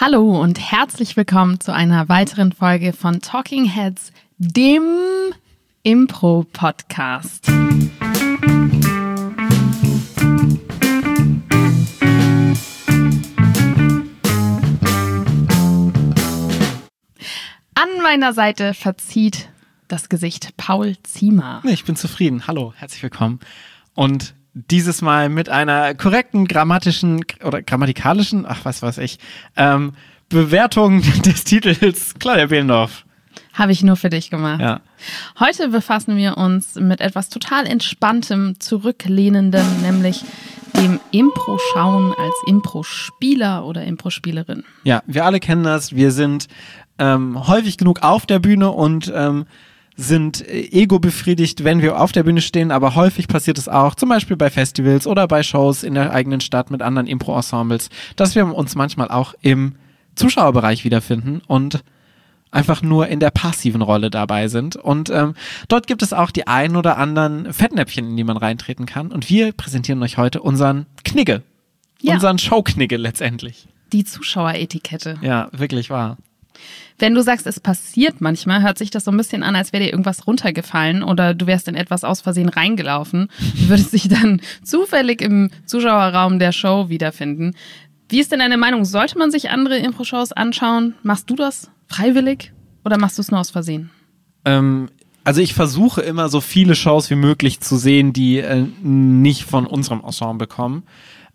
Hallo und herzlich willkommen zu einer weiteren Folge von Talking Heads, dem Impro-Podcast. An meiner Seite verzieht das Gesicht Paul Ziemer. Ich bin zufrieden. Hallo, herzlich willkommen. Und dieses Mal mit einer korrekten grammatischen oder grammatikalischen, ach was weiß ich, ähm, Bewertung des Titels Claudia Behlendorf. Habe ich nur für dich gemacht. Ja. Heute befassen wir uns mit etwas total entspanntem, zurücklehnendem, nämlich dem Impro-Schauen als Impro-Spieler oder Impro-Spielerin. Ja, wir alle kennen das. Wir sind ähm, häufig genug auf der Bühne und ähm, sind äh, ego befriedigt, wenn wir auf der Bühne stehen, aber häufig passiert es auch, zum Beispiel bei Festivals oder bei Shows in der eigenen Stadt mit anderen Impro-Ensembles, dass wir uns manchmal auch im Zuschauerbereich wiederfinden und einfach nur in der passiven Rolle dabei sind. Und ähm, dort gibt es auch die ein oder anderen Fettnäpfchen, in die man reintreten kann. Und wir präsentieren euch heute unseren Knigge. Ja. Unseren Showknigge letztendlich. Die Zuschaueretikette. Ja, wirklich wahr. Wenn du sagst, es passiert manchmal, hört sich das so ein bisschen an, als wäre dir irgendwas runtergefallen oder du wärst in etwas aus Versehen reingelaufen. Würdest dich dann zufällig im Zuschauerraum der Show wiederfinden. Wie ist denn deine Meinung? Sollte man sich andere Impro-Shows anschauen? Machst du das freiwillig oder machst du es nur aus Versehen? Ähm, also ich versuche immer so viele Shows wie möglich zu sehen, die äh, nicht von unserem Ensemble kommen.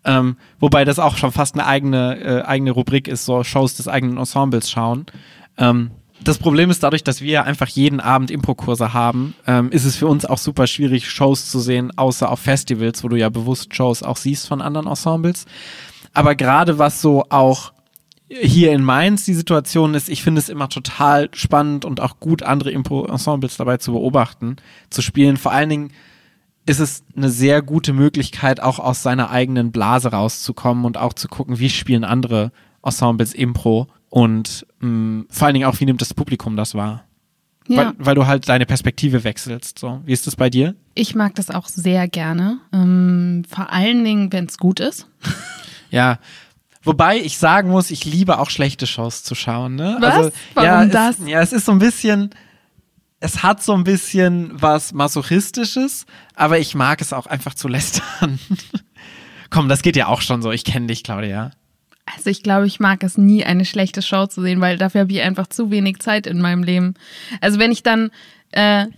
Ähm, wobei das auch schon fast eine eigene, äh, eigene Rubrik ist, so Shows des eigenen Ensembles schauen. Ähm, das Problem ist dadurch, dass wir einfach jeden Abend Impro-Kurse haben, ähm, ist es für uns auch super schwierig, Shows zu sehen, außer auf Festivals, wo du ja bewusst Shows auch siehst von anderen Ensembles. Aber gerade was so auch hier in Mainz die Situation ist, ich finde es immer total spannend und auch gut, andere Impro-Ensembles dabei zu beobachten, zu spielen. Vor allen Dingen ist es eine sehr gute Möglichkeit, auch aus seiner eigenen Blase rauszukommen und auch zu gucken, wie spielen andere Ensembles Impro und mh, vor allen Dingen auch, wie nimmt das Publikum das wahr. Ja. Weil, weil du halt deine Perspektive wechselst. So. Wie ist das bei dir? Ich mag das auch sehr gerne. Ähm, vor allen Dingen, wenn es gut ist. Ja. Wobei ich sagen muss, ich liebe auch schlechte Shows zu schauen. Ne? Was? Also, Warum ja, das? Es, ja, es ist so ein bisschen, es hat so ein bisschen was Masochistisches, aber ich mag es auch einfach zu lästern. Komm, das geht ja auch schon so. Ich kenne dich, Claudia. Also ich glaube, ich mag es nie, eine schlechte Show zu sehen, weil dafür habe ich einfach zu wenig Zeit in meinem Leben. Also wenn ich dann, äh,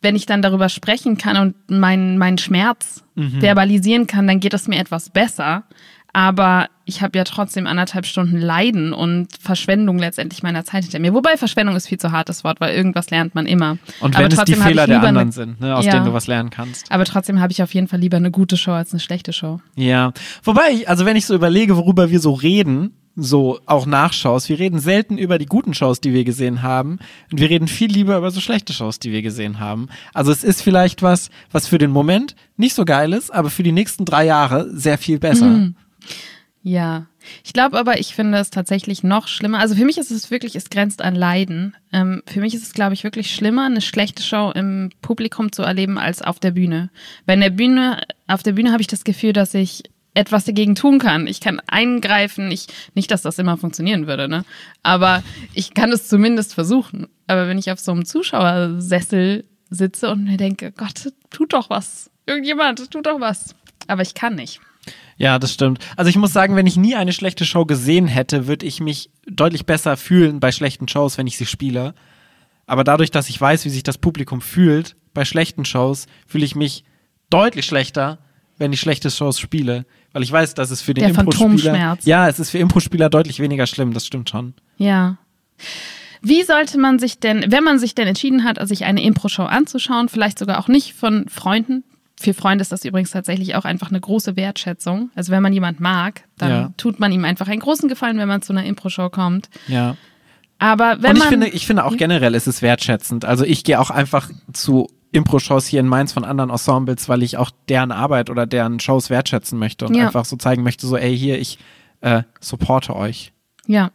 wenn ich dann darüber sprechen kann und meinen meinen Schmerz verbalisieren kann, dann geht es mir etwas besser. Aber ich habe ja trotzdem anderthalb Stunden Leiden und Verschwendung letztendlich meiner Zeit hinter mir. Wobei Verschwendung ist viel zu hartes Wort, weil irgendwas lernt man immer. Und Aber wenn es die Fehler der anderen eine- sind, ne, aus Ja. denen du was lernen kannst. Aber trotzdem habe ich auf jeden Fall lieber eine gute Show als eine schlechte Show. Ja. Wobei, ich, also wenn ich so überlege, worüber wir so reden, so auch Nachschaus, wir reden selten über die guten Shows, die wir gesehen haben. Und wir reden viel lieber über so schlechte Shows, die wir gesehen haben. Also es ist vielleicht was, was für den Moment nicht so geil ist, aber für die nächsten drei Jahre sehr viel besser. Mhm. Ja, ich glaube aber, ich finde es tatsächlich noch schlimmer. Also für mich ist es wirklich, es grenzt an Leiden. Ähm, für mich ist es, glaube ich, wirklich schlimmer, eine schlechte Show im Publikum zu erleben als auf der Bühne. Weil der Bühne, auf der Bühne habe ich das Gefühl, dass ich etwas dagegen tun kann. Ich kann eingreifen. Ich, nicht, dass das immer funktionieren würde, ne? Aber ich kann es zumindest versuchen. Aber wenn ich auf so einem Zuschauersessel sitze und mir denke, Gott, tut doch was. Irgendjemand, tut doch was. Aber ich kann nicht. Ja, das stimmt. Also ich muss sagen, wenn ich nie eine schlechte Show gesehen hätte, würde ich mich deutlich besser fühlen bei schlechten Shows, wenn ich sie spiele. Aber dadurch, dass ich weiß, wie sich das Publikum fühlt bei schlechten Shows, fühle ich mich deutlich schlechter, wenn ich schlechte Shows spiele. Weil ich weiß, dass es für den Impro-Spieler... Ja, es ist für Impro-Spieler deutlich weniger schlimm, das stimmt schon. Ja. Wie sollte man sich denn, wenn man sich denn entschieden hat, sich eine Impro-Show anzuschauen, vielleicht sogar auch nicht von Freunden, für Freunde ist das übrigens tatsächlich auch einfach eine große Wertschätzung. Also wenn man jemand mag, dann Ja. tut man ihm einfach einen großen Gefallen, wenn man zu einer Impro-Show kommt. Ja. Aber wenn Und ich man finde, ich finde auch generell ist es wertschätzend. Also ich gehe auch einfach zu Impro-Shows hier in Mainz von anderen Ensembles, weil ich auch deren Arbeit oder deren Shows wertschätzen möchte und Ja. einfach so zeigen möchte, so, ey, hier, ich äh, supporte euch. ja.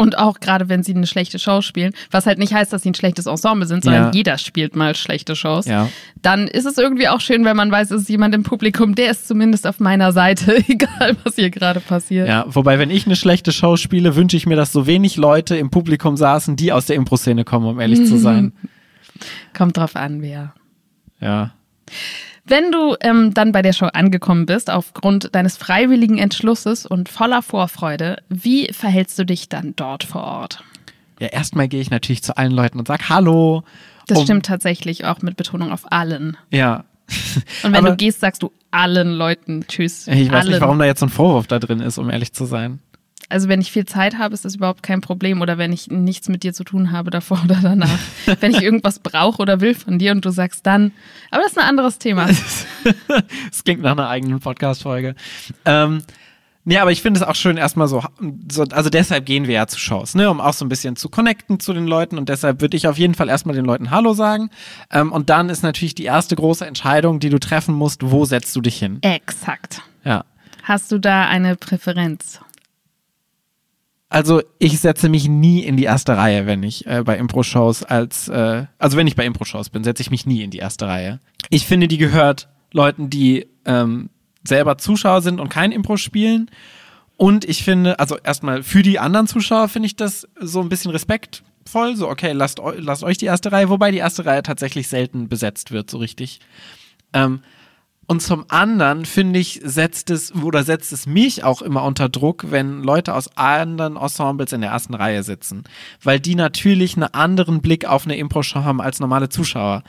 Und auch gerade wenn sie eine schlechte Show spielen, was halt nicht heißt, dass sie ein schlechtes Ensemble sind, sondern Ja. jeder spielt mal schlechte Shows. Ja. Dann ist es irgendwie auch schön, wenn man weiß, es ist jemand im Publikum, der ist zumindest auf meiner Seite, egal was hier gerade passiert. Ja, wobei, wenn ich eine schlechte Show spiele, wünsche ich mir, dass so wenig Leute im Publikum saßen, die aus der Impro-Szene kommen, um ehrlich zu sein. Kommt drauf an, wer. Ja. Wenn du ähm, dann bei der Show angekommen bist, aufgrund deines freiwilligen Entschlusses und voller Vorfreude, wie verhältst du dich dann dort vor Ort? Ja, erstmal gehe ich natürlich zu allen Leuten und sag Hallo. Das Um- stimmt tatsächlich auch mit Betonung auf allen. Ja. Und wenn Aber- du gehst, sagst du allen Leuten Tschüss. Ich weiß allen. nicht, warum da jetzt so ein Vorwurf da drin ist, um ehrlich zu sein. Also wenn ich viel Zeit habe, ist das überhaupt kein Problem. Oder wenn ich nichts mit dir zu tun habe, davor oder danach. wenn ich irgendwas brauche oder will von dir und du sagst dann. Aber das ist ein anderes Thema. Das klingt nach einer eigenen Podcast-Folge. Ähm, nee, aber ich finde es auch schön, erstmal so, so, also deshalb gehen wir ja zu Shows, ne, um auch so ein bisschen zu connecten zu den Leuten und deshalb würde ich auf jeden Fall erstmal den Leuten Hallo sagen. Ähm, und dann ist natürlich die erste große Entscheidung, die du treffen musst, wo setzt du dich hin? Exakt. Ja. Hast du da eine Präferenz? Also ich setze mich nie in die erste Reihe, wenn ich äh, bei Impro-Shows als, äh, also wenn ich bei Impro-Shows bin, setze ich mich nie in die erste Reihe. Ich finde, die gehört Leuten, die ähm, selber Zuschauer sind und kein Impro spielen. Und ich finde, also erstmal für die anderen Zuschauer finde ich das so ein bisschen respektvoll. So, okay, lasst, lasst euch die erste Reihe, wobei die erste Reihe tatsächlich selten besetzt wird, so richtig. Ähm, und zum anderen finde ich, setzt es oder setzt es mich auch immer unter Druck, wenn Leute aus anderen Ensembles in der ersten Reihe sitzen. Weil die natürlich einen anderen Blick auf eine Impro-Show haben als normale Zuschauer.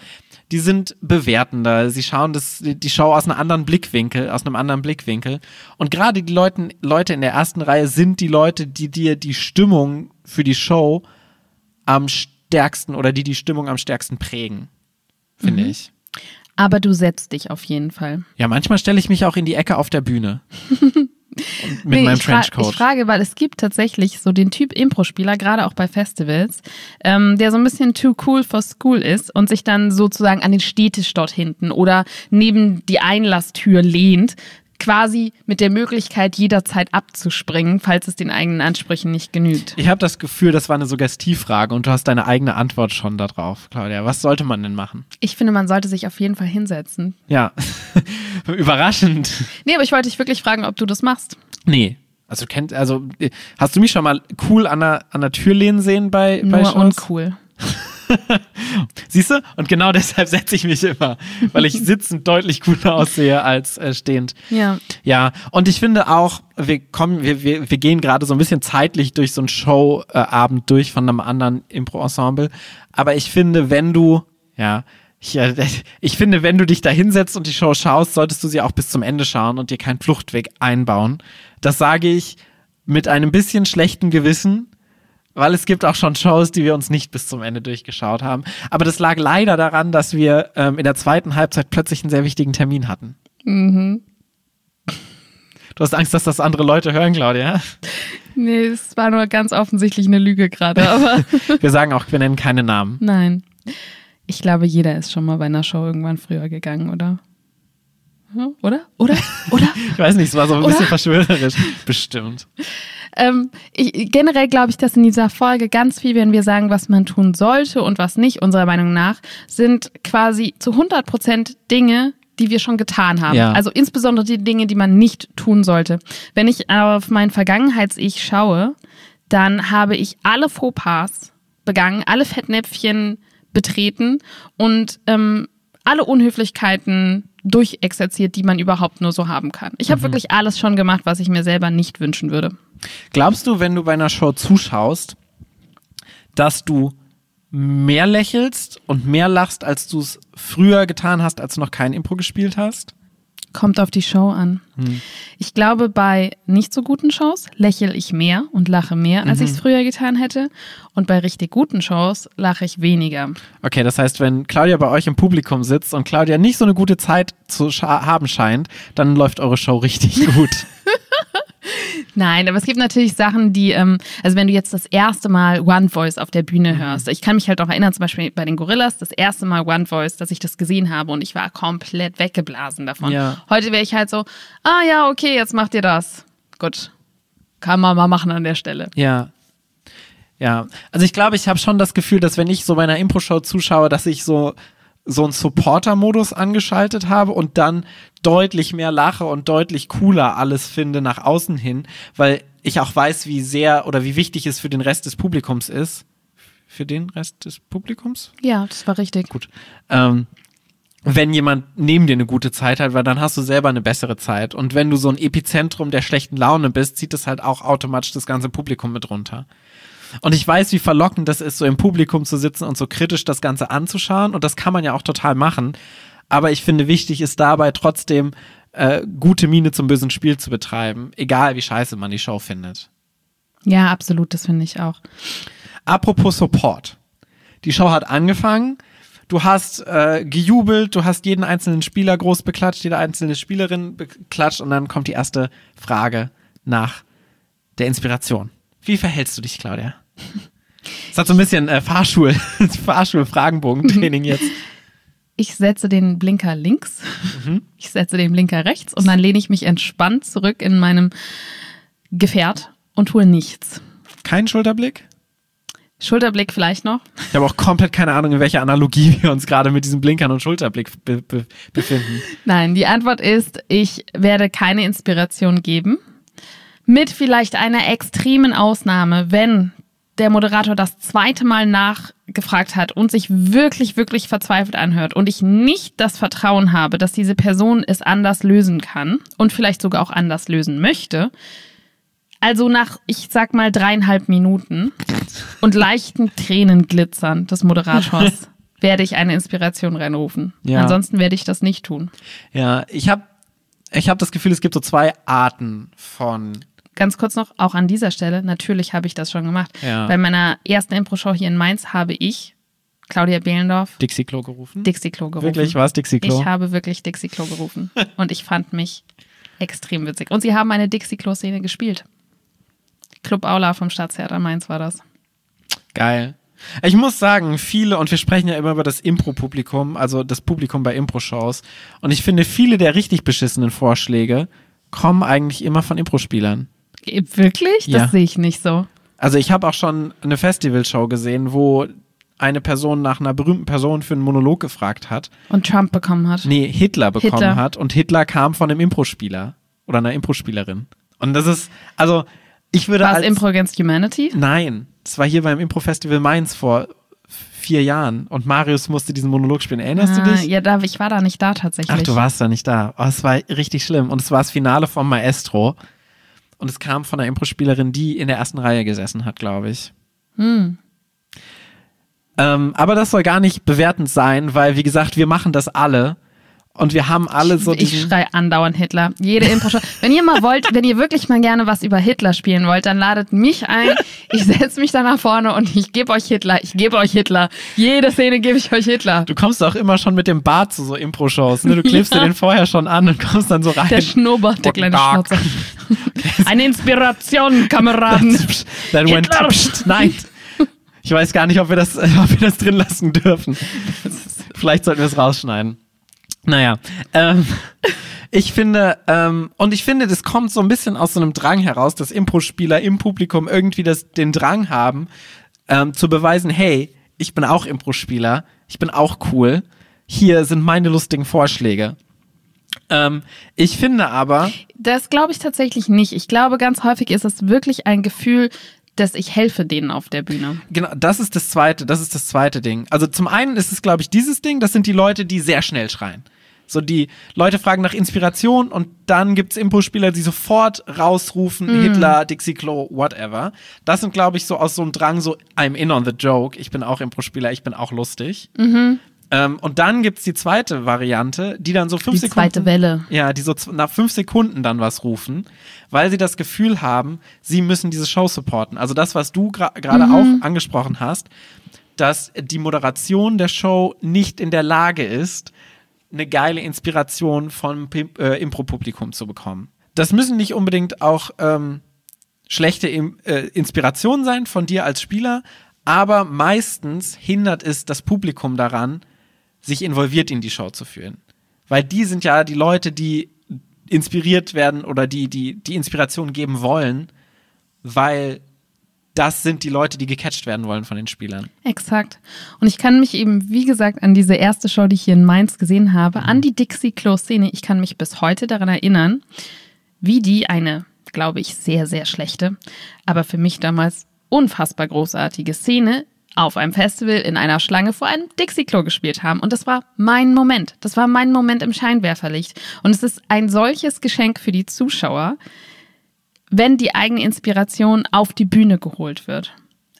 Die sind bewertender, sie schauen das, die Show aus einem anderen Blickwinkel, aus einem anderen Blickwinkel. Und gerade die Leuten, Leute in der ersten Reihe sind die Leute, die dir die Stimmung für die Show am stärksten oder die die Stimmung am stärksten prägen. Finde ich. Aber du setzt dich auf jeden Fall. Ja, manchmal stelle ich mich auch in die Ecke auf der Bühne. Mit Nee, meinem ich, Trenchcoat. ich frage, weil es gibt tatsächlich so den Typ Impro-Spieler, gerade auch bei Festivals, ähm, der so ein bisschen too cool for school ist und sich dann sozusagen an den Stehtisch dort hinten oder neben die Einlasstür lehnt, quasi mit der Möglichkeit, jederzeit abzuspringen, falls es den eigenen Ansprüchen nicht genügt. ich habe das Gefühl, das war eine Suggestivfrage und du hast deine eigene Antwort schon darauf, Claudia. Was sollte man denn machen? Ich finde, man sollte sich auf jeden Fall hinsetzen. Ja, überraschend. Nee, aber ich wollte dich wirklich fragen, ob du das machst. Nee. Also kennt, also hast du mich schon mal cool an der, an der Tür lehnen sehen bei, bei Nur uncool. Siehst du? Und genau deshalb setze ich mich immer, weil ich sitzend deutlich cooler aussehe als äh, stehend. Ja. Ja, und ich finde auch, wir kommen, wir, wir, wir gehen gerade so ein bisschen zeitlich durch so einen Showabend durch von einem anderen Impro-Ensemble. Aber ich finde, wenn du, ja, ich, äh, ich finde, wenn du dich da hinsetzt und die Show schaust, solltest du sie auch bis zum Ende schauen und dir keinen Fluchtweg einbauen. Das sage ich mit einem bisschen schlechten Gewissen, weil es gibt auch schon Shows, die wir uns nicht bis zum Ende durchgeschaut haben. Aber das lag leider daran, dass wir ähm, in der zweiten Halbzeit plötzlich einen sehr wichtigen Termin hatten. Mhm. Du hast Angst, dass das andere Leute hören, Claudia. Nee, es war nur ganz offensichtlich eine Lüge gerade, aber Wir sagen auch, wir nennen keine Namen. nein. Ich glaube, jeder ist schon mal bei einer Show irgendwann früher gegangen, oder? Ja, Oder? Oder? Oder? Ich weiß nicht, es war so ein Oder? bisschen verschwörerisch. Bestimmt. Ähm, ich, generell glaube ich, dass in dieser Folge ganz viel, wenn wir sagen, was man tun sollte und was nicht, unserer Meinung nach, sind quasi zu 100 Prozent Dinge, die wir schon getan haben. Ja. Also insbesondere die Dinge, die man nicht tun sollte. Wenn ich auf mein Vergangenheits-Ich schaue, dann habe ich alle Fauxpas begangen, alle Fettnäpfchen betreten und ähm, alle Unhöflichkeiten durchexerziert, die man überhaupt nur so haben kann. Ich habe wirklich alles schon gemacht, was ich mir selber nicht wünschen würde. Glaubst du, wenn du bei einer Show zuschaust, dass du mehr lächelst und mehr lachst, als du es früher getan hast, als du noch kein Impro gespielt hast? Kommt auf die Show an. Ich glaube, bei nicht so guten Shows lächle ich mehr und lache mehr, als ich es früher getan hätte. Und bei richtig guten Shows lache ich weniger. Okay, das heißt, wenn Claudia bei euch im Publikum sitzt und Claudia nicht so eine gute Zeit zu haben scheint, dann läuft eure Show richtig gut. Nein, aber es gibt natürlich Sachen, die, ähm, also wenn du jetzt das erste Mal One Voice auf der Bühne hörst, ich kann mich halt auch erinnern, zum Beispiel bei den Gorillas, das erste Mal One Voice, dass ich das gesehen habe und ich war komplett weggeblasen davon. Ja. Heute wäre ich halt so, ah ja, okay, jetzt macht ihr das. Gut. Kann man mal machen an der Stelle. Ja. Ja, also ich glaube, ich habe schon das Gefühl, dass wenn ich so meiner Impro-Show zuschaue, dass ich so so einen Supporter-Modus angeschaltet habe und dann deutlich mehr lache und deutlich cooler alles finde nach außen hin, weil ich auch weiß, wie sehr oder wie wichtig es für den Rest des Publikums ist. Für den Rest des Publikums? Ja, das war richtig. Gut. Ähm, wenn jemand neben dir eine gute Zeit hat, weil dann hast du selber eine bessere Zeit. Und wenn du so ein Epizentrum der schlechten Laune bist, zieht es halt auch automatisch das ganze Publikum mit runter. Und ich weiß, wie verlockend das ist, so im Publikum zu sitzen und so kritisch das Ganze anzuschauen. Und das kann man ja auch total machen. Aber ich finde, wichtig ist dabei trotzdem, äh, gute Miene zum bösen Spiel zu betreiben. Egal, wie scheiße man die Show findet. Ja, absolut, das finde ich auch. Apropos Support. Die Show hat angefangen. Du hast äh, gejubelt, du hast jeden einzelnen Spieler groß beklatscht, jede einzelne Spielerin beklatscht und dann kommt die erste Frage nach der Inspiration. Wie verhältst du dich, Claudia? Das hat so ein bisschen äh, Fahrschul, Fahrschul-Fragenbogen-Training jetzt. Ich setze den Blinker links, mhm. ich setze den Blinker rechts und dann lehne ich mich entspannt zurück in meinem Gefährt und tue nichts. Kein Schulterblick? Schulterblick vielleicht noch. Ich habe auch komplett keine Ahnung, in welcher Analogie wir uns gerade mit diesen Blinkern und Schulterblick be be befinden. Nein, die Antwort ist, ich werde keine Inspiration geben. Mit vielleicht einer extremen Ausnahme, wenn der Moderator das zweite Mal nachgefragt hat und sich wirklich, wirklich verzweifelt anhört und ich nicht das Vertrauen habe, dass diese Person es anders lösen kann und vielleicht sogar auch anders lösen möchte. Also nach, ich sag mal, dreieinhalb Minuten und leichten Tränenglitzern des Moderators werde ich eine Inspiration reinrufen. Ja. Ansonsten werde ich das nicht tun. Ja, ich habe ich hab das Gefühl, es gibt so zwei Arten von ganz kurz noch, auch an dieser Stelle, natürlich habe ich das schon gemacht. Ja. Bei meiner ersten Impro-Show hier in Mainz habe ich Claudia Behlendorf Dixie Klo gerufen. Dixie Klo gerufen. Wirklich, war es Dixie Klo? Ich habe wirklich Dixie Klo gerufen. und ich fand mich extrem witzig. Und sie haben eine Dixie Klo-Szene gespielt. Club Aula vom Stadttheater Mainz war das. Geil. Ich muss sagen, viele, und wir sprechen ja immer über das Impro-Publikum, also das Publikum bei Impro-Shows. Und ich finde, viele der richtig beschissenen Vorschläge kommen eigentlich immer von Impro-Spielern. Wirklich? Ja. Das sehe ich nicht so. Also ich habe auch schon eine Festivalshow gesehen, wo eine Person nach einer berühmten Person für einen Monolog gefragt hat. Und Trump bekommen hat. Nee, Hitler bekommen Hitler. hat. Und Hitler kam von einem Impro-Spieler oder einer Impro-Spielerin. Und das ist, also ich würde War es Impro Against Humanity? Nein, es war hier beim Impro-Festival Mainz vor vier Jahren und Marius musste diesen Monolog spielen. Erinnerst ah, du dich? Ja, da, ich war da nicht da tatsächlich. Ach, du warst da nicht da. Oh, es war richtig schlimm. Und es war das Finale vom Maestro. Und es kam von einer Impro-Spielerin, die in der ersten Reihe gesessen hat, glaube ich. Hm. Ähm, aber das soll gar nicht bewertend sein, weil, wie gesagt, wir machen das alle. Und wir haben alle so Ich schrei andauernd Hitler. Jede Impro-Show. wenn ihr mal wollt, wenn ihr wirklich mal gerne was über Hitler spielen wollt, dann ladet mich ein. Ich setze mich da nach vorne und ich gebe euch Hitler. Ich gebe euch Hitler. Jede Szene gebe ich euch Hitler. Du kommst auch immer schon mit dem Bart zu so Impro-Shows. Ne? Du klebst ja. dir den vorher schon an und kommst dann so rein. Der Schnurrbart, der kleine Schnauzer. Eine Inspiration, Kameraden. Then went, pst, nein. Ich weiß gar nicht, ob wir das, ob wir das drin lassen dürfen. Vielleicht sollten wir es rausschneiden. Naja, ähm, ich finde, ähm, und ich finde, das kommt so ein bisschen aus so einem Drang heraus, dass Impro-Spieler im Publikum irgendwie das, den Drang haben, ähm, zu beweisen, hey, ich bin auch Impro-Spieler, ich bin auch cool, hier sind meine lustigen Vorschläge. Ähm, ich finde aber. Das glaube ich tatsächlich nicht. Ich glaube, ganz häufig ist es wirklich ein Gefühl, dass ich helfe denen auf der Bühne. Genau, das ist das zweite, das ist das zweite Ding. Also zum einen ist es, glaube ich, dieses Ding, das sind die Leute, die sehr schnell schreien. So die Leute fragen nach Inspiration und dann gibt es Impulsspieler, die sofort rausrufen, mm. Hitler, Dixie Klo, whatever. Das sind, glaube ich, so aus so einem Drang, so I'm in on the joke, ich bin auch Impro-Spieler, ich bin auch lustig. Mhm. Ähm, und dann gibt es die zweite Variante, die dann so fünf die Sekunden. Die zweite Welle. Ja, die so nach fünf Sekunden dann was rufen, weil sie das Gefühl haben, sie müssen diese Show supporten. Also das, was du gerade mhm. auch angesprochen hast, dass die Moderation der Show nicht in der Lage ist, eine geile Inspiration vom äh, Impro-Publikum zu bekommen. Das müssen nicht unbedingt auch ähm, schlechte äh, Inspirationen sein von dir als Spieler, aber meistens hindert es das Publikum daran, sich involviert in die Show zu fühlen. Weil die sind ja die Leute, die inspiriert werden oder die, die, die Inspiration geben wollen, weil das sind die Leute, die gecatcht werden wollen von den Spielern. Exakt. Und ich kann mich eben, wie gesagt, an diese erste Show, die ich hier in Mainz gesehen habe, an die Dixie-Klo-Szene, ich kann mich bis heute daran erinnern, wie die eine, glaube ich, sehr, sehr schlechte, aber für mich damals unfassbar großartige Szene auf einem Festival in einer Schlange vor einem Dixie-Klo gespielt haben. Und das war mein Moment. Das war mein Moment im Scheinwerferlicht. Und es ist ein solches Geschenk für die Zuschauer, wenn die eigene Inspiration auf die Bühne geholt wird.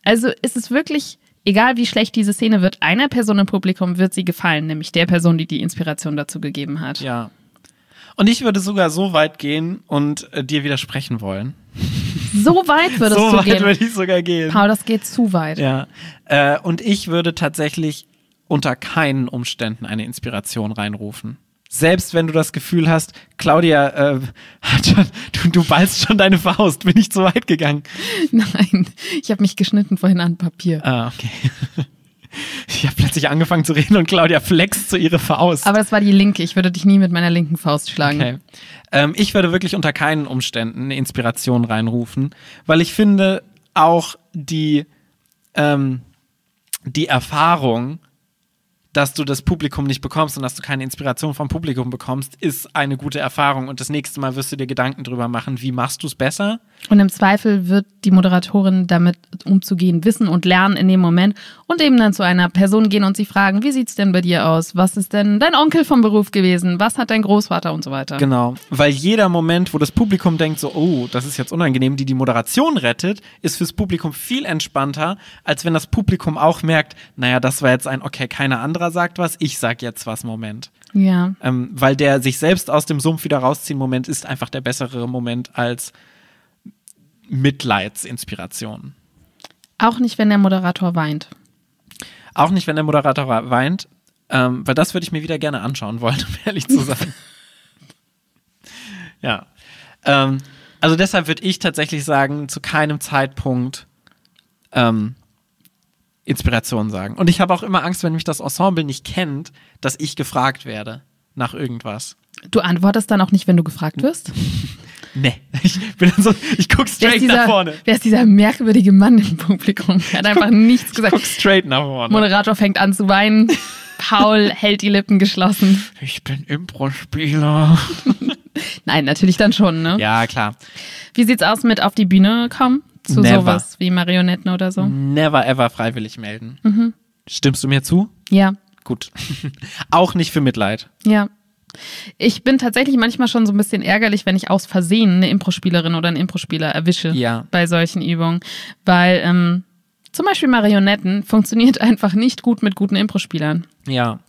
Also ist es wirklich, egal wie schlecht diese Szene wird, einer Person im Publikum wird sie gefallen, nämlich der Person, die die Inspiration dazu gegeben hat. Ja. Und ich würde sogar so weit gehen und äh, dir widersprechen wollen. So weit würdest so du weit gehen. würde ich sogar gehen. Paul, das geht zu weit. Ja. Äh, und ich würde tatsächlich unter keinen Umständen eine Inspiration reinrufen. Selbst wenn du das Gefühl hast, Claudia, äh, schon, du, du ballst schon deine Faust, bin ich zu weit gegangen. Nein, ich habe mich geschnitten vorhin an Papier. Ah, okay. Ich habe plötzlich angefangen zu reden und Claudia flext zu ihre Faust. Aber das war die linke. Ich würde dich nie mit meiner linken Faust schlagen. Okay. Ähm, ich würde wirklich unter keinen Umständen eine Inspiration reinrufen, weil ich finde, auch die, ähm, die Erfahrung, dass du das Publikum nicht bekommst und dass du keine Inspiration vom Publikum bekommst, ist eine gute Erfahrung. Und das nächste Mal wirst du dir Gedanken drüber machen, wie machst du es besser? Und im Zweifel wird die Moderatorin damit umzugehen wissen und lernen in dem Moment und eben dann zu einer Person gehen und sie fragen, wie sieht's denn bei dir aus? Was ist denn dein Onkel vom Beruf gewesen? Was hat dein Großvater und so weiter? Genau, weil jeder Moment, wo das Publikum denkt so, oh, das ist jetzt unangenehm, die die Moderation rettet, ist fürs Publikum viel entspannter, als wenn das Publikum auch merkt, naja, das war jetzt ein, okay, keiner anderer sagt was, ich sag jetzt was Moment. Ja. Ähm, weil der sich selbst aus dem Sumpf wieder rausziehen Moment ist einfach der bessere Moment als Mitleidsinspiration. Auch nicht, wenn der Moderator weint. Auch nicht, wenn der Moderator weint, ähm, weil das würde ich mir wieder gerne anschauen wollen, um ehrlich zu sein. ja. Ähm, also deshalb würde ich tatsächlich sagen, zu keinem Zeitpunkt ähm, Inspiration sagen. Und ich habe auch immer Angst, wenn mich das Ensemble nicht kennt, dass ich gefragt werde nach irgendwas. Du antwortest dann auch nicht, wenn du gefragt wirst? Nee, ich bin dann so, ich guck straight nach dieser, vorne. wer ist dieser merkwürdige Mann im Publikum? Er hat einfach nichts gesagt. Guck straight nach vorne. Moderator fängt an zu weinen. Paul hält die Lippen geschlossen. Ich bin Impro-Spieler. Nein, natürlich dann schon, ne? ja, klar. Wie sieht's aus mit auf die Bühne kommen? Zu Never. sowas wie Marionetten oder so? Never ever freiwillig melden. Mhm. Stimmst du mir zu? Ja, Gut. Auch nicht für Mitleid. ja. Ich bin tatsächlich manchmal schon so ein bisschen ärgerlich, wenn ich aus Versehen eine Impro-Spielerin oder einen Impro-Spieler erwische Ja. bei solchen Übungen. Weil ähm, zum Beispiel Marionetten funktioniert einfach nicht gut mit guten Impro-Spielern. Ja.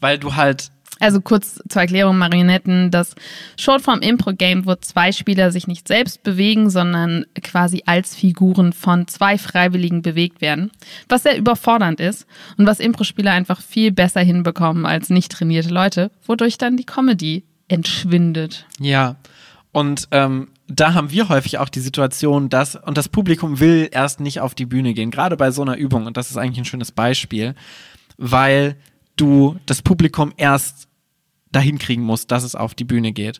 Weil du halt, Also kurz zur Erklärung, Marionetten, das Shortform Impro-Game, wo zwei Spieler sich nicht selbst bewegen, sondern quasi als Figuren von zwei Freiwilligen bewegt werden. Was sehr überfordernd ist und was Impro-Spieler einfach viel besser hinbekommen als nicht trainierte Leute, wodurch dann die Comedy entschwindet. ja. Und ähm, da haben wir häufig auch die Situation, dass, und das Publikum will erst nicht auf die Bühne gehen, gerade bei so einer Übung, und das ist eigentlich ein schönes Beispiel, weil du das Publikum erst dahin kriegen musst, dass es auf die Bühne geht.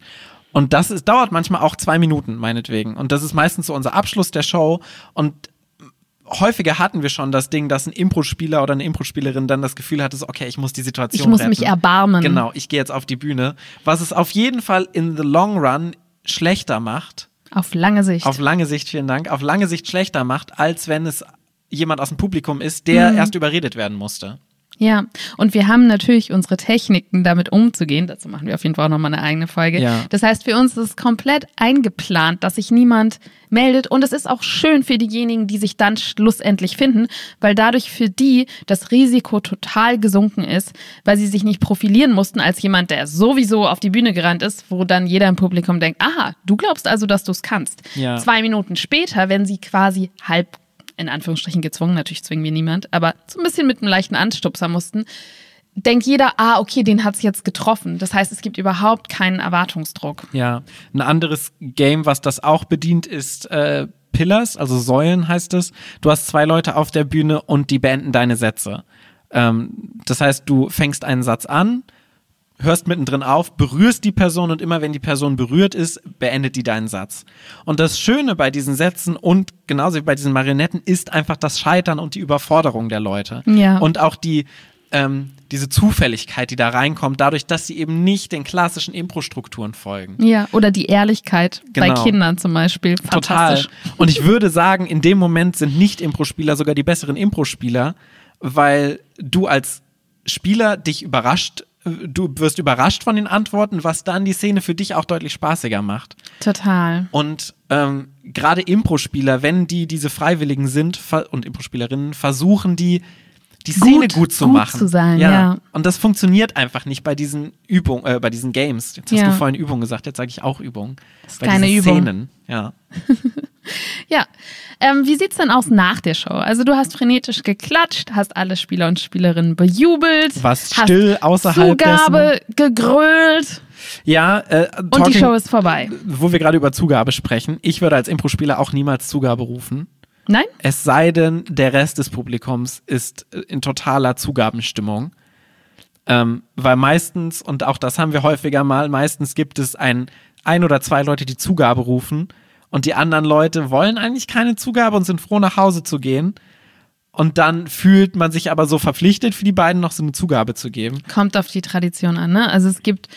Und das ist, dauert manchmal auch zwei Minuten, meinetwegen. Und das ist meistens so unser Abschluss der Show. Und häufiger hatten wir schon das Ding, dass ein Impro-Spieler oder eine Impro-Spielerin dann das Gefühl hatte, so, okay, ich muss die Situation Ich muss retten. mich erbarmen. Genau, ich gehe jetzt auf die Bühne. Was es auf jeden Fall in the long run schlechter macht, Auf lange Sicht. auf lange Sicht, vielen Dank, auf lange Sicht schlechter macht, als wenn es jemand aus dem Publikum ist, der Mhm. erst überredet werden musste. Ja, und wir haben natürlich unsere Techniken, damit umzugehen. Dazu machen wir auf jeden Fall auch nochmal eine eigene Folge. Ja. Das heißt, für uns ist es komplett eingeplant, dass sich niemand meldet. Und es ist auch schön für diejenigen, die sich dann schlussendlich finden, weil dadurch für die das Risiko total gesunken ist, weil sie sich nicht profilieren mussten als jemand, der sowieso auf die Bühne gerannt ist, wo dann jeder im Publikum denkt, aha, du glaubst also, dass du es kannst. Ja. Zwei Minuten später, wenn sie quasi halb in Anführungsstrichen gezwungen, natürlich zwingen wir niemand, aber so ein bisschen mit einem leichten Anstupser mussten, denkt jeder, ah, okay, den hat's jetzt getroffen. Das heißt, es gibt überhaupt keinen Erwartungsdruck. Ja, ein anderes Game, was das auch bedient, ist äh, Pillars, also Säulen heißt es. Du hast zwei Leute auf der Bühne und die beenden deine Sätze. Ähm, das heißt, du fängst einen Satz an, hörst mittendrin auf, berührst die Person und immer wenn die Person berührt ist, beendet die deinen Satz. Und das Schöne bei diesen Sätzen und genauso wie bei diesen Marionetten ist einfach das Scheitern und die Überforderung der Leute. Ja. Und auch die, ähm, diese Zufälligkeit, die da reinkommt, dadurch, dass sie eben nicht den klassischen Impro-Strukturen folgen. Ja, oder die Ehrlichkeit bei Genau. Kindern zum Beispiel. Total. Und ich würde sagen, in dem Moment sind Nicht-Impro-Spieler sogar die besseren Impro-Spieler, weil du als Spieler dich überrascht, du wirst überrascht von den Antworten, was dann die Szene für dich auch deutlich spaßiger macht. Total. Und ähm, gerade Impro-Spieler, wenn die diese Freiwilligen sind und Impro-Spielerinnen, versuchen die die Szene Gut- gut, zu gut machen. zu sein, ja. Und das funktioniert einfach nicht bei diesen Übungen, äh, bei diesen Games. Jetzt hast Ja. du vorhin Übung gesagt, jetzt sage ich auch Übung. ist bei keine Übung. Szenen, ja. Ja. Ähm, wie sieht's denn aus nach der Show? Also du hast frenetisch geklatscht, hast alle Spieler und Spielerinnen bejubelt, Warst hast still außerhalb Zugabe gegrölt Ja, äh, und die talking- Show ist vorbei. wo wir gerade über Zugabe sprechen, ich würde als Impro-Spieler auch niemals Zugabe rufen. Nein? Es sei denn, der Rest des Publikums ist äh, in totaler Zugabenstimmung. Ähm, weil meistens, und auch das haben wir häufiger mal, meistens gibt es ein, ein oder zwei Leute, die Zugabe rufen und die anderen Leute wollen eigentlich keine Zugabe und sind froh, nach Hause zu gehen. Und dann fühlt man sich aber so verpflichtet, für die beiden noch so eine Zugabe zu geben. Kommt auf die Tradition an, ne? Also es gibt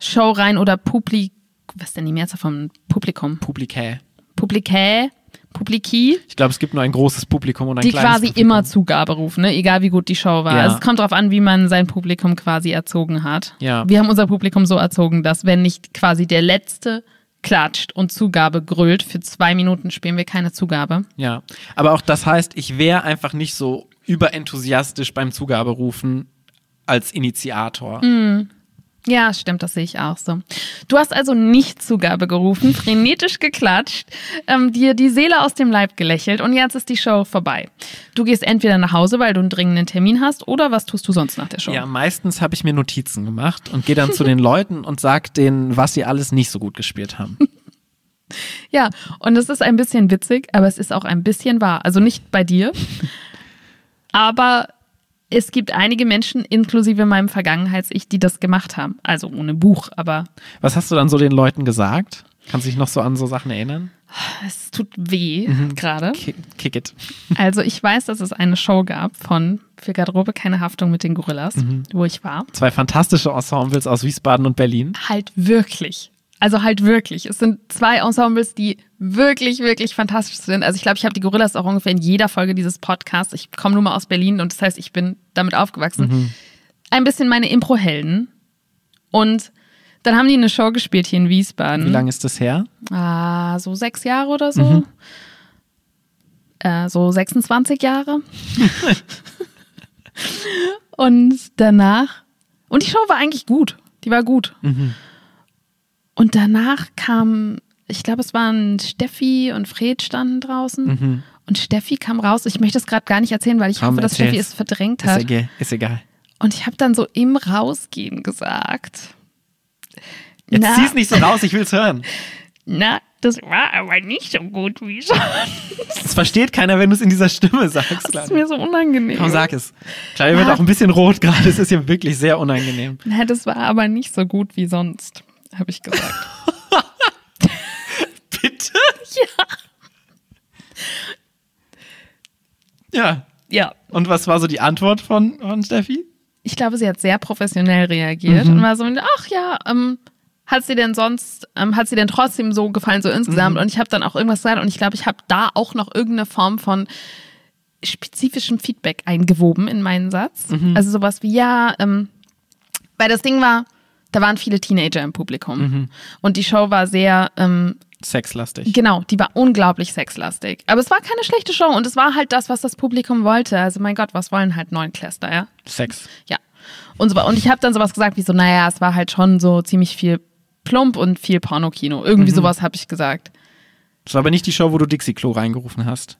Showreihen oder Publik, was ist denn die Mehrzahl vom Publikum? Publikä. Publikä, Publiki, Ich glaube, es gibt nur ein großes Publikum und ein die kleines quasi Publikum. immer Zugabe rufen, ne? egal wie gut die Show war. Ja. Also es kommt darauf an, wie man sein Publikum quasi erzogen hat. Ja. Wir haben unser Publikum so erzogen, dass wenn nicht quasi der Letzte klatscht und Zugabe grölt, für zwei Minuten spielen wir keine Zugabe. Ja, aber auch das heißt, ich wäre einfach nicht so überenthusiastisch beim Zugaberufen als Initiator. Ja, stimmt, das sehe ich auch so. Du hast also nicht Zugabe gerufen, frenetisch geklatscht, ähm, dir die Seele aus dem Leib gelächelt und jetzt ist die Show vorbei. Du gehst entweder nach Hause, weil du einen dringenden Termin hast, oder was tust du sonst nach der Show? Ja, meistens habe ich mir Notizen gemacht und gehe dann zu den Leuten und sag denen, was sie alles nicht so gut gespielt haben. Ja, und es ist ein bisschen witzig, aber es ist auch ein bisschen wahr. Also nicht bei dir, aber es gibt einige Menschen, inklusive meinem Vergangenheits-Ich, die das gemacht haben. Also ohne Buch, aber Was hast du dann so den Leuten gesagt? Kannst du dich noch so an so Sachen erinnern? es tut weh Mhm. gerade. Kick, kick it. Also ich weiß, dass es eine Show gab von Für Garderobe keine Haftung mit den Gorillas, Mhm. wo ich war. Zwei fantastische Ensembles aus Wiesbaden und Berlin. Halt wirklich. Also halt wirklich. Es sind zwei Ensembles, die wirklich, wirklich fantastisch sind. Also ich glaube, ich habe die Gorillas auch ungefähr in jeder Folge dieses Podcasts. Ich komme nur mal aus Berlin und das heißt, ich bin damit aufgewachsen. Ein bisschen meine Impro-Helden. Und dann haben die eine Show gespielt hier in Wiesbaden. Wie lange ist das her? Ah, so sechs Jahre oder so. Äh, so 26 Jahre. und danach. Und die Show war eigentlich gut. Die war gut. Und danach kam, ich glaube, es waren Steffi und Fred standen draußen. Und Steffi kam raus. Ich möchte es gerade gar nicht erzählen, weil ich Komm, hoffe, dass erzähl's. Steffi es verdrängt Ist hat. egal. Ist egal. Und ich habe dann so im Rausgehen gesagt. Jetzt na, zieh's nicht so raus, ich will's hören. na, das war aber nicht so gut wie sonst. Das versteht keiner, wenn du es in dieser Stimme sagst. Das ist mir so unangenehm. Komm, sag es. Claudia wird auch ein bisschen rot gerade. Es ist ja wirklich sehr unangenehm. Na, das war aber nicht so gut wie sonst, habe ich gesagt. Bitte? ja. Ja. Ja. Und was war so die Antwort von, von Steffi? Ich glaube, sie hat sehr professionell reagiert und war so, ach ja, ähm, hat sie denn sonst, ähm, hat sie denn trotzdem so gefallen, so insgesamt? Und ich habe dann auch irgendwas gesagt und ich glaube, ich habe da auch noch irgendeine Form von spezifischem Feedback eingewoben in meinen Satz. Also sowas wie, ja, ähm, weil das Ding war, da waren viele Teenager im Publikum. Und die Show war sehr, ähm, Sexlastig. Genau, die war unglaublich sexlastig. Aber es war keine schlechte Show und es war halt das, was das Publikum wollte. Also mein Gott, was wollen halt Neunklässler, ja? Sex. Ja. Und, so, und ich habe dann sowas gesagt wie so, naja, es war halt schon so ziemlich viel plump und viel Pornokino. Irgendwie sowas habe ich gesagt. Das war aber nicht die Show, wo du Dixie Klo reingerufen hast.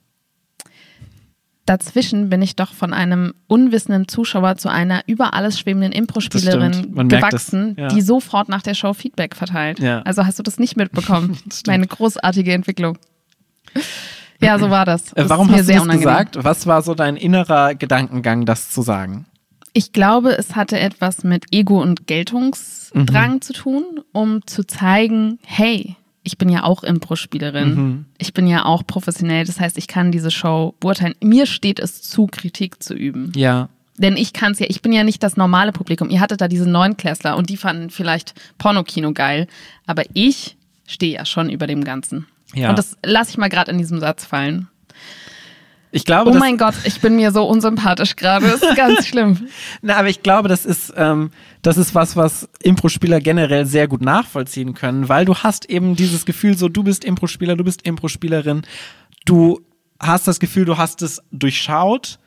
Dazwischen bin ich doch von einem unwissenden Zuschauer zu einer über alles schwebenden Das Impro-Spielerin das, gewachsen, ja. die sofort nach der Show Feedback verteilt. Ja. Also hast du das nicht mitbekommen? Das. Meine großartige Entwicklung. Ja, so war das. das Äh, warum ist mir hast du das unangenehm. gesagt? Was war so dein innerer Gedankengang, das zu sagen? Ich glaube, es hatte etwas mit Ego und Geltungsdrang Mhm. zu tun, um zu zeigen, hey, ich bin ja auch Impro-Spielerin. Mhm. Ich bin ja auch professionell. Das heißt, ich kann diese Show beurteilen. Mir steht es zu, Kritik zu üben. Ja. Denn ich kann es ja, ich bin ja nicht das normale Publikum. Ihr hattet da diese Neunklässler und die fanden vielleicht Pornokino geil. Aber ich stehe ja schon über dem Ganzen. Ja. Und das lasse ich mal gerade in diesem Satz fallen. Ich glaube, Oh mein Gott, ich bin mir so unsympathisch gerade. Das ist ganz schlimm. Na, aber ich glaube, das ist, ähm, das ist was, was Impro-Spieler generell sehr gut nachvollziehen können, weil du hast eben dieses Gefühl, so du bist Impro-Spieler, du bist Impro-Spielerin, du hast das Gefühl, du hast es durchschaut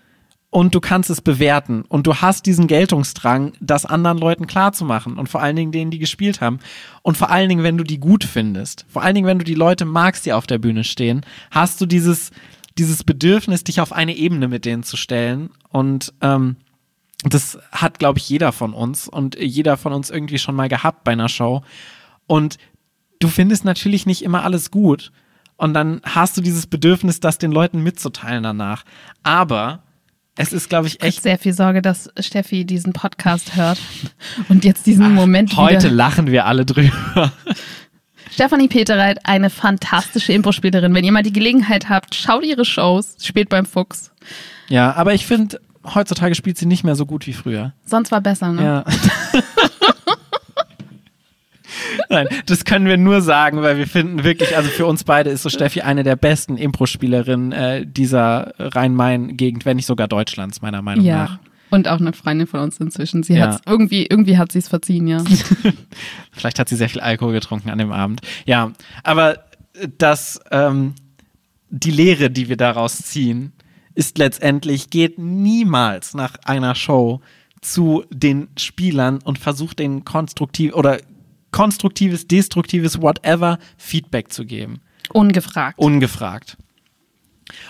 und du kannst es bewerten und du hast diesen Geltungsdrang, das anderen Leuten klarzumachen und vor allen Dingen denen, die gespielt haben und vor allen Dingen, wenn du die gut findest, vor allen Dingen, wenn du die Leute magst, die auf der Bühne stehen, hast du dieses dieses Bedürfnis, dich auf eine Ebene mit denen zu stellen und ähm, das hat, glaube ich, jeder von uns und jeder von uns irgendwie schon mal gehabt bei einer Show. Und du findest natürlich nicht immer alles gut. Und dann hast du dieses Bedürfnis, das den Leuten mitzuteilen danach. Aber es ist, glaube ich, echt echt. sehr viel Sorge, dass Steffi diesen Podcast hört und jetzt diesen Moment Heute wieder. lachen wir alle drüber. Stefanie Peterreit, eine fantastische Impro-Spielerin. Wenn ihr mal die Gelegenheit habt, schaut ihre Shows, spielt beim Fuchs. Ja, aber ich finde, heutzutage spielt sie nicht mehr so gut wie früher. Sonst war besser, ne? Ja. Nein, das können wir nur sagen, weil wir finden wirklich, also für uns beide ist so Steffi eine der besten Impro-Spielerinnen äh, dieser Rhein-Main-Gegend, wenn nicht sogar Deutschlands, meiner Meinung Ja. nach. Und auch eine Freundin von uns inzwischen. Sie Ja. hat's irgendwie, irgendwie hat sie es verziehen, ja. Vielleicht hat sie sehr viel Alkohol getrunken an dem Abend. Ja, aber das, ähm, die Lehre, die wir daraus ziehen, ist letztendlich, geht niemals nach einer Show zu den Spielern und versucht den konstruktiv oder konstruktives, destruktives, whatever Feedback zu geben. Ungefragt. Ungefragt.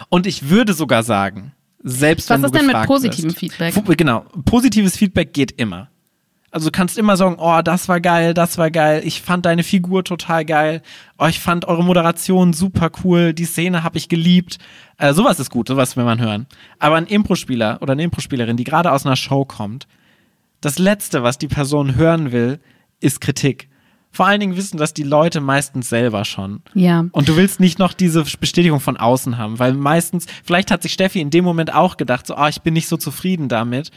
Und ich würde sogar sagen, selbst Was wenn ist du denn mit positivem Feedback? Genau, positives Feedback geht immer. Also du kannst immer sagen, oh, das war geil, das war geil, ich fand deine Figur total geil, oh, ich fand eure Moderation super cool, die Szene habe ich geliebt. Äh, sowas ist gut, sowas will man hören. Aber ein Impro-Spieler oder eine Impro-Spielerin, die gerade aus einer Show kommt, das Letzte, was die Person hören will, ist Kritik. Vor allen Dingen wissen das die Leute meistens selber schon. Ja. Und du willst nicht noch diese Bestätigung von außen haben, weil meistens, vielleicht hat sich Steffi in dem Moment auch gedacht, so, ah, ich bin nicht so zufrieden damit.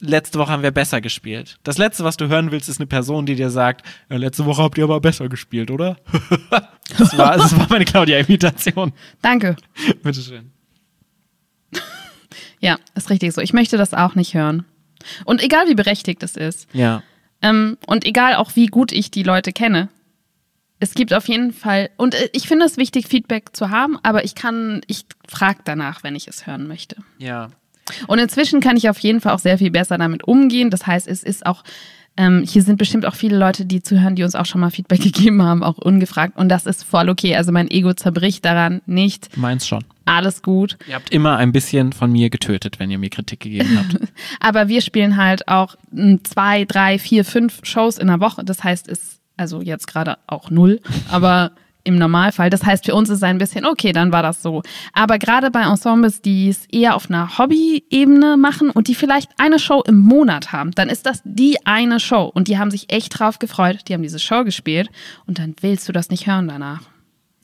Letzte Woche haben wir besser gespielt. Das Letzte, was du hören willst, ist eine Person, die dir sagt, ja, letzte Woche habt ihr aber besser gespielt, oder? das, war, das war meine Claudia-Imitation. Danke. Bitteschön. Ja, ist richtig so. Ich möchte das auch nicht hören. Und egal wie berechtigt es ist. Ja. Ähm, und egal auch wie gut ich die Leute kenne. Es gibt auf jeden Fall, und äh, ich finde es wichtig, Feedback zu haben, aber ich kann, ich frage danach, wenn ich es hören möchte. Ja. Und inzwischen kann ich auf jeden Fall auch sehr viel besser damit umgehen. Das heißt, es ist auch, ähm, hier sind bestimmt auch viele Leute, die zuhören, die uns auch schon mal Feedback gegeben haben, auch ungefragt. Und das ist voll okay. Also mein Ego zerbricht daran nicht. Meins schon. Alles gut. Ihr habt immer ein bisschen von mir getötet, wenn ihr mir Kritik gegeben habt. Aber wir spielen halt auch m, zwei, drei, vier, fünf Shows in der Woche. Das heißt, es, also jetzt gerade auch null, aber im Normalfall. Das heißt, für uns ist es ein bisschen, okay, dann war das so. Aber gerade bei Ensembles, die es eher auf einer Hobby-Ebene machen und die vielleicht eine Show im Monat haben, dann ist das die eine Show. Und die haben sich echt drauf gefreut. Die haben diese Show gespielt und dann willst du das nicht hören danach.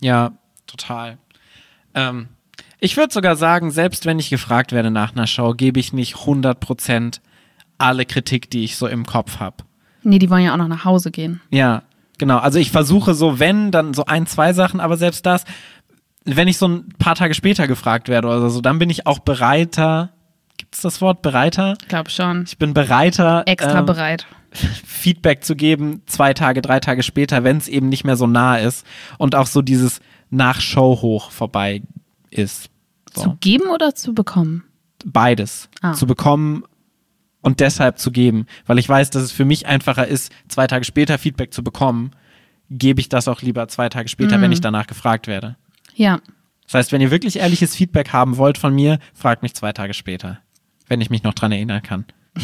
Ja, total. Ähm, ich würde sogar sagen, selbst wenn ich gefragt werde nach einer Show, gebe ich nicht 100% alle Kritik, die ich so im Kopf habe. Nee, die wollen ja auch noch nach Hause gehen. Ja, genau. Also ich versuche so, wenn, dann so ein, zwei Sachen, aber selbst das, wenn ich so ein paar Tage später gefragt werde oder so, dann bin ich auch bereiter. Gibt's das Wort bereiter? Ich glaube schon. Ich bin bereiter, Extra ähm, bereit. Feedback zu geben, zwei Tage, drei Tage später, wenn es eben nicht mehr so nah ist und auch so dieses Nach-Show hoch vorbei ist. So. Zu geben oder zu bekommen? Beides. Ah. Zu bekommen und deshalb zu geben. Weil ich weiß, dass es für mich einfacher ist, zwei Tage später Feedback zu bekommen, gebe ich das auch lieber zwei Tage später, Mhm. wenn ich danach gefragt werde. Ja. Das heißt, wenn ihr wirklich ehrliches Feedback haben wollt von mir, fragt mich zwei Tage später, wenn ich mich noch dran erinnern kann.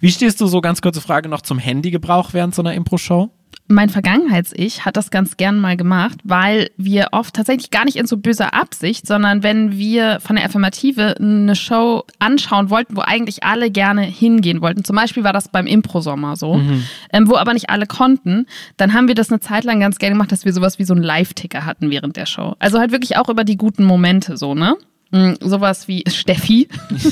Wie stehst du so, ganz kurze Frage, noch zum Handygebrauch während so einer Impro-Show? Mein Vergangenheits-Ich hat das ganz gern mal gemacht, weil wir oft tatsächlich gar nicht in so böser Absicht, sondern wenn wir von der Affirmative eine Show anschauen wollten, wo eigentlich alle gerne hingehen wollten. Zum Beispiel war das beim Impro-Sommer so, mhm. ähm, wo aber nicht alle konnten. Dann haben wir das eine Zeit lang ganz gerne gemacht, dass wir sowas wie so einen Live-Ticker hatten während der Show. Also halt wirklich auch über die guten Momente so, ne? Mhm, sowas wie Steffi.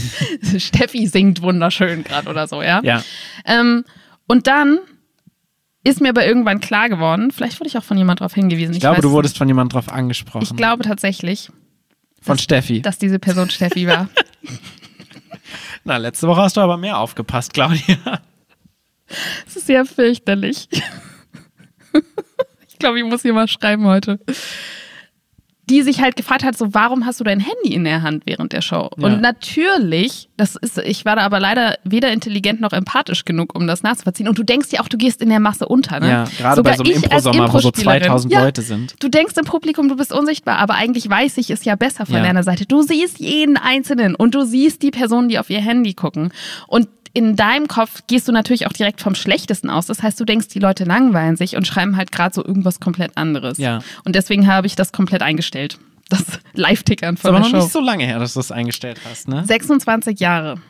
Steffi singt wunderschön gerade oder so, ja. Ja. Ähm, und dann ist mir aber irgendwann klar geworden, vielleicht wurde ich auch von jemand darauf hingewiesen. Ich, ich glaube, du wurdest nicht. von jemand darauf angesprochen. Ich glaube tatsächlich. Von dass, Steffi. Dass diese Person Steffi war. Na, letzte Woche hast du aber mehr aufgepasst, Claudia. Das ist sehr fürchterlich. ich glaube, ich muss hier mal schreiben heute die sich halt gefragt hat, so, warum hast du dein Handy in der Hand während der Show? Ja. Und natürlich, das ist, ich war da aber leider weder intelligent noch empathisch genug, um das nachzuvollziehen. Und du denkst ja auch, du gehst in der Masse unter, ne? Ja, gerade bei so einem Impro-Sommer, wo so 2000 ja, Leute sind. Du denkst im Publikum, du bist unsichtbar, aber eigentlich weiß ich es ja besser von ja. deiner Seite. Du siehst jeden Einzelnen und du siehst die Personen, die auf ihr Handy gucken. Und in deinem Kopf gehst du natürlich auch direkt vom Schlechtesten aus. Das heißt, du denkst, die Leute langweilen sich und schreiben halt gerade so irgendwas komplett anderes. Ja. Und deswegen habe ich das komplett eingestellt. Das Live-Tickern von der Show. Aber noch nicht so lange her, dass du das eingestellt hast, ne? 26 Jahre.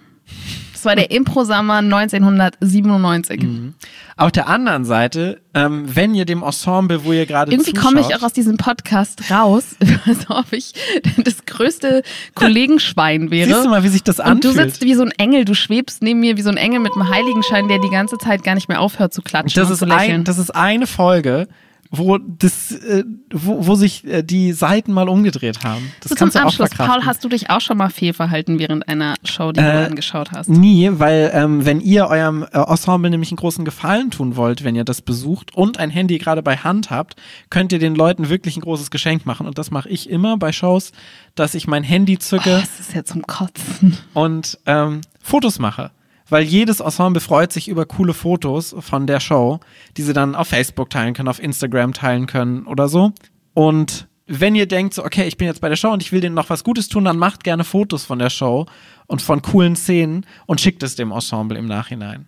Das war der Impro-Sommer 1997. Mhm. Auf der anderen Seite, ähm, wenn ihr dem Ensemble, wo ihr gerade Irgendwie komme ich auch aus diesem Podcast raus, als ob ich das größte Kollegenschwein wäre. Siehst du mal, wie sich das anfühlt? Und du sitzt wie so ein Engel, du schwebst neben mir wie so ein Engel mit einem Heiligenschein, der die ganze Zeit gar nicht mehr aufhört zu klatschen das ist zu lächeln. Ein, das ist eine Folge, wo das, äh, wo, wo sich äh, die Seiten mal umgedreht haben. Das so kannst zum du Abschluss, auch Paul, hast du dich auch schon mal fehlverhalten während einer Show, die äh, du angeschaut hast? Nie, weil ähm, wenn ihr eurem äh, Ensemble nämlich einen großen Gefallen tun wollt, wenn ihr das besucht und ein Handy gerade bei Hand habt, könnt ihr den Leuten wirklich ein großes Geschenk machen. Und das mache ich immer bei Shows, dass ich mein Handy zücke. Oh, das ist ja zum Kotzen. Und ähm, Fotos mache weil jedes Ensemble freut sich über coole Fotos von der Show, die sie dann auf Facebook teilen können, auf Instagram teilen können oder so. Und wenn ihr denkt, so, okay, ich bin jetzt bei der Show und ich will denen noch was Gutes tun, dann macht gerne Fotos von der Show und von coolen Szenen und schickt es dem Ensemble im Nachhinein.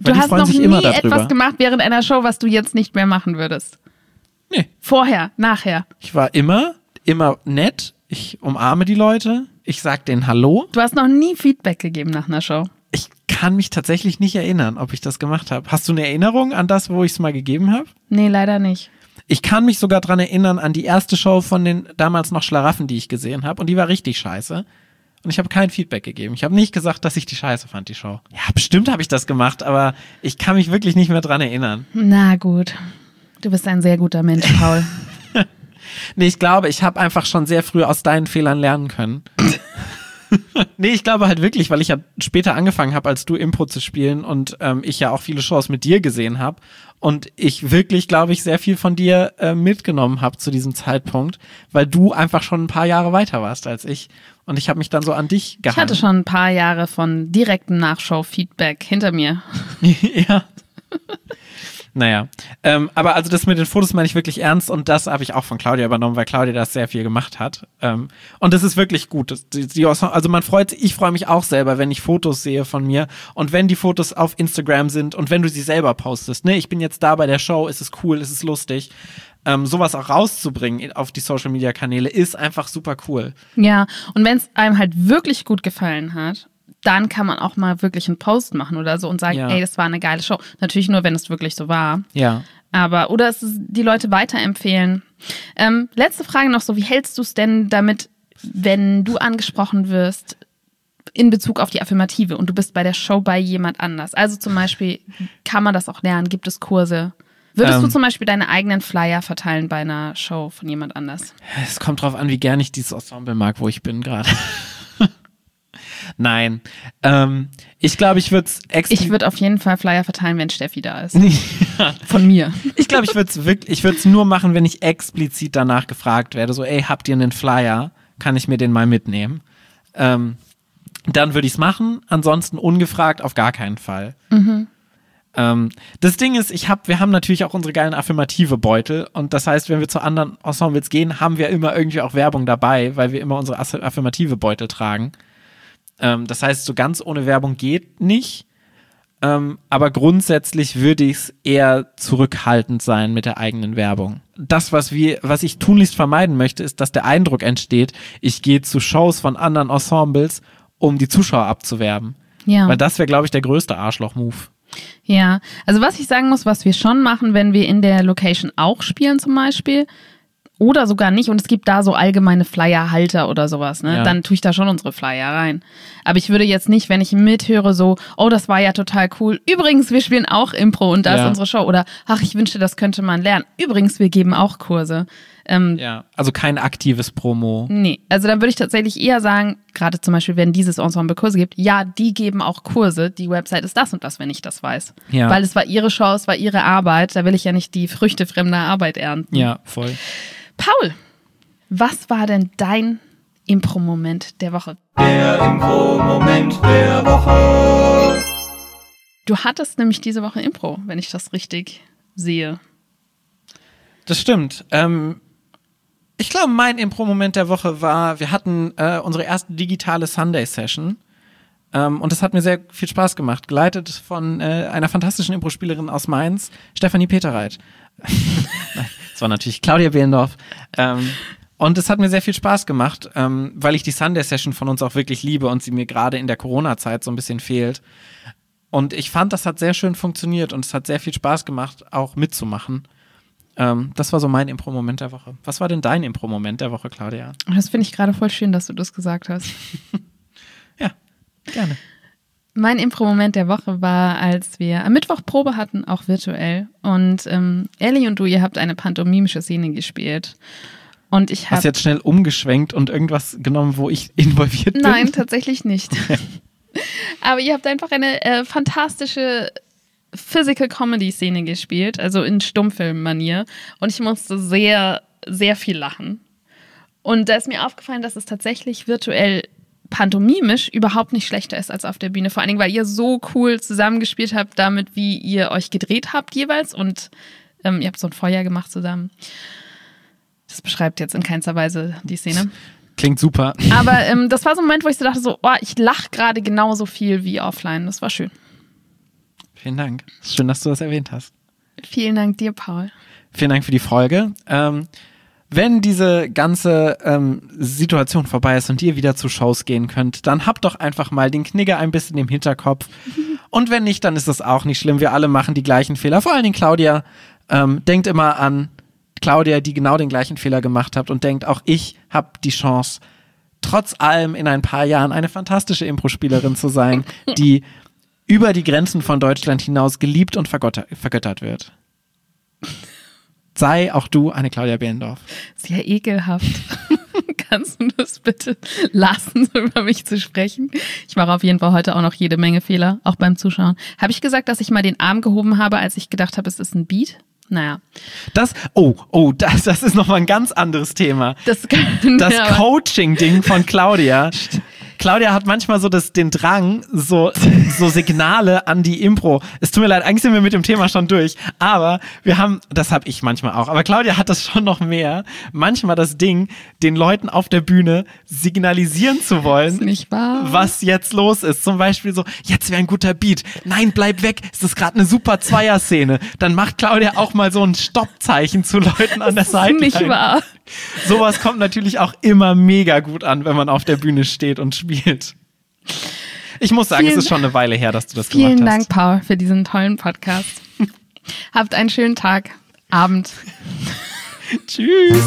Weil du hast noch nie etwas gemacht während einer Show, was du jetzt nicht mehr machen würdest. Nee. Vorher, nachher. Ich war immer, immer nett. Ich umarme die Leute. Ich sag denen Hallo. Du hast noch nie Feedback gegeben nach einer Show kann mich tatsächlich nicht erinnern, ob ich das gemacht habe. Hast du eine Erinnerung an das, wo ich es mal gegeben habe? Nee, leider nicht. Ich kann mich sogar daran erinnern an die erste Show von den damals noch Schlaraffen, die ich gesehen habe. Und die war richtig scheiße. Und ich habe kein Feedback gegeben. Ich habe nicht gesagt, dass ich die scheiße fand, die Show. Ja, bestimmt habe ich das gemacht, aber ich kann mich wirklich nicht mehr dran erinnern. Na gut. Du bist ein sehr guter Mensch, Paul. nee, ich glaube, ich habe einfach schon sehr früh aus deinen Fehlern lernen können. nee, ich glaube halt wirklich, weil ich ja später angefangen habe, als du Impro zu spielen und ähm, ich ja auch viele Shows mit dir gesehen habe und ich wirklich, glaube ich, sehr viel von dir äh, mitgenommen habe zu diesem Zeitpunkt, weil du einfach schon ein paar Jahre weiter warst als ich und ich habe mich dann so an dich gehalten. Ich hatte schon ein paar Jahre von direktem Nachschau-Feedback hinter mir. ja. Naja, ähm, aber also das mit den Fotos meine ich wirklich ernst und das habe ich auch von Claudia übernommen, weil Claudia das sehr viel gemacht hat. Ähm, und das ist wirklich gut. Das, die, die, also man freut sich, ich freue mich auch selber, wenn ich Fotos sehe von mir und wenn die Fotos auf Instagram sind und wenn du sie selber postest. Ne, ich bin jetzt da bei der Show, ist es cool, ist es lustig. Ähm, sowas auch rauszubringen auf die Social Media Kanäle ist einfach super cool. Ja, und wenn es einem halt wirklich gut gefallen hat dann kann man auch mal wirklich einen Post machen oder so und sagen, ja. ey, das war eine geile Show. Natürlich nur, wenn es wirklich so war. Ja. Aber, oder es ist, die Leute weiterempfehlen. Ähm, letzte Frage noch so, wie hältst du es denn damit, wenn du angesprochen wirst in Bezug auf die Affirmative und du bist bei der Show bei jemand anders? Also zum Beispiel, kann man das auch lernen? Gibt es Kurse? Würdest ähm, du zum Beispiel deine eigenen Flyer verteilen bei einer Show von jemand anders? Es kommt drauf an, wie gern ich dieses Ensemble mag, wo ich bin gerade. Nein. Ähm, ich glaube, ich würde es extra. Ich würde auf jeden Fall Flyer verteilen, wenn Steffi da ist. ja. Von mir. Ich glaube, ich würde es wirklich, ich würde es nur machen, wenn ich explizit danach gefragt werde. So, ey, habt ihr einen Flyer? Kann ich mir den mal mitnehmen? Ähm, dann würde ich es machen. Ansonsten ungefragt auf gar keinen Fall. Mhm. Ähm, das Ding ist, ich hab, wir haben natürlich auch unsere geilen affirmative Beutel und das heißt, wenn wir zu anderen Ensembles gehen, haben wir immer irgendwie auch Werbung dabei, weil wir immer unsere affirmative Beutel tragen. Ähm, das heißt, so ganz ohne Werbung geht nicht. Ähm, aber grundsätzlich würde ich es eher zurückhaltend sein mit der eigenen Werbung. Das, was wir, was ich tunlichst vermeiden möchte, ist, dass der Eindruck entsteht, ich gehe zu Shows von anderen Ensembles, um die Zuschauer abzuwerben. Ja. Weil das wäre, glaube ich, der größte Arschloch-Move. Ja, also was ich sagen muss, was wir schon machen, wenn wir in der Location auch spielen zum Beispiel, oder sogar nicht, und es gibt da so allgemeine Flyer-Halter oder sowas, ne? Ja. Dann tue ich da schon unsere Flyer rein. Aber ich würde jetzt nicht, wenn ich mithöre, so, oh, das war ja total cool. Übrigens, wir spielen auch Impro und da Ja. ist unsere Show. Oder, ach, ich wünschte, das könnte man lernen. Übrigens, wir geben auch Kurse. Ähm, Ja. Also kein aktives Promo. Nee, also dann würde ich tatsächlich eher sagen, gerade zum Beispiel, wenn dieses Ensemble Kurse gibt, ja, die geben auch Kurse, die Website ist das und das, wenn ich das weiß. Ja. Weil es war ihre Show, es war ihre Arbeit, da will ich ja nicht die Früchte fremder Arbeit ernten. Ja, voll. Paul, was war denn dein Impro-Moment der Woche? Der Impro-Moment der Woche. Du hattest nämlich diese Woche Impro, wenn ich das richtig sehe. Das stimmt. Ähm, ich glaube, mein Impro-Moment der Woche war, wir hatten äh, unsere erste digitale Sunday-Session. Ähm, und es hat mir sehr viel Spaß gemacht. Geleitet von äh, einer fantastischen Impro-Spielerin aus Mainz, Stefanie Peterreit. Das war natürlich Claudia Behlendorf. Ähm, und es hat mir sehr viel Spaß gemacht, ähm, weil ich die Sunday-Session von uns auch wirklich liebe und sie mir gerade in der Corona-Zeit so ein bisschen fehlt. Und ich fand, das hat sehr schön funktioniert und es hat sehr viel Spaß gemacht, auch mitzumachen. Ähm, das war so mein Impro-Moment der Woche. Was war denn dein Impro-Moment der Woche, Claudia? Das finde ich gerade voll schön, dass du das gesagt hast. Ja, gerne. Mein Impro-Moment der Woche war, als wir am Mittwoch Probe hatten, auch virtuell. Und ähm, Ellie und du, ihr habt eine pantomimische Szene gespielt. Und ich Hast habe. jetzt schnell umgeschwenkt und irgendwas genommen, wo ich involviert bin? Nein, tatsächlich nicht. Aber ihr habt einfach eine äh, fantastische Physical Comedy Szene gespielt, also in Stummfilm-Manier. Und ich musste sehr, sehr viel lachen. Und da ist mir aufgefallen, dass es tatsächlich virtuell pantomimisch überhaupt nicht schlechter ist als auf der Bühne. Vor allen Dingen, weil ihr so cool zusammengespielt habt, damit, wie ihr euch gedreht habt jeweils. Und ähm, ihr habt so ein Feuer gemacht zusammen. Das beschreibt jetzt in keinster Weise die Szene. Klingt super. Aber ähm, das war so ein Moment, wo ich so dachte, so, oh, ich lache gerade genauso viel wie offline. Das war schön. Vielen Dank. Schön, dass du das erwähnt hast. Vielen Dank dir, Paul. Vielen Dank für die Folge. Ähm, wenn diese ganze ähm, Situation vorbei ist und ihr wieder zu Shows gehen könnt, dann habt doch einfach mal den Knigge ein bisschen im Hinterkopf. Und wenn nicht, dann ist das auch nicht schlimm. Wir alle machen die gleichen Fehler. Vor allen Dingen Claudia. Ähm, denkt immer an Claudia, die genau den gleichen Fehler gemacht hat und denkt, auch ich habe die Chance, trotz allem in ein paar Jahren eine fantastische Impro-Spielerin zu sein, die über die Grenzen von Deutschland hinaus geliebt und vergötter vergöttert wird. Sei auch du eine Claudia Behlendorf. Sehr ekelhaft. Kannst du das bitte lassen, so über mich zu sprechen? Ich mache auf jeden Fall heute auch noch jede Menge Fehler, auch beim Zuschauen. Habe ich gesagt, dass ich mal den Arm gehoben habe, als ich gedacht habe, es ist ein Beat? Naja, Das, oh, oh, das, das ist nochmal ein ganz anderes Thema. das Das ja, Coaching-Ding von Claudia. Claudia hat manchmal so das, den Drang, so, so Signale an die Impro. Es tut mir leid, eigentlich sind wir mit dem Thema schon durch. Aber wir haben, das habe ich manchmal auch, aber Claudia hat das schon noch mehr. Manchmal das Ding, den Leuten auf der Bühne signalisieren zu wollen, ist nicht wahr. was jetzt los ist. Zum Beispiel so, jetzt wäre ein guter Beat. Nein, bleib weg. Es ist gerade eine super Zweier-Szene. Dann macht Claudia auch mal so ein Stoppzeichen zu Leuten an der Seite. ist nicht wahr. Sowas kommt natürlich auch immer mega gut an, wenn man auf der Bühne steht und spielt. Ich muss sagen, Vielen- es ist schon eine Weile her, dass du das Vielen gemacht Dank, hast. Paul, für diesen tollen Podcast. Habt einen schönen Tag, Abend. Tschüss.